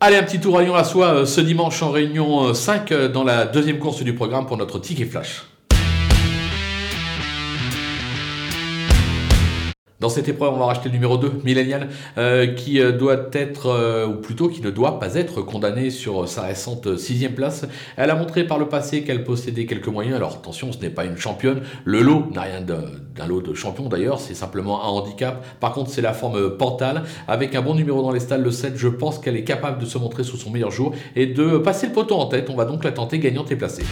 Allez, un petit tour à Lyon-la-Soie euh, ce dimanche en réunion 5 euh, dans la deuxième course du programme pour notre ticket flash. Dans cette épreuve, on va racheter le numéro 2, Millennial, euh, qui euh, doit être, euh, ou plutôt qui ne doit pas être condamné sur sa récente sixième place. Elle a montré par le passé qu'elle possédait quelques moyens. Alors attention, ce n'est pas une championne. Le lot n'a rien d'un lot de champion d'ailleurs, c'est simplement un handicap. Par contre, c'est la forme pentale. Avec un bon numéro dans les stalles, le 7, je pense qu'elle est capable de se montrer sous son meilleur jour et de passer le poteau en tête. On va donc la tenter gagnante et placée.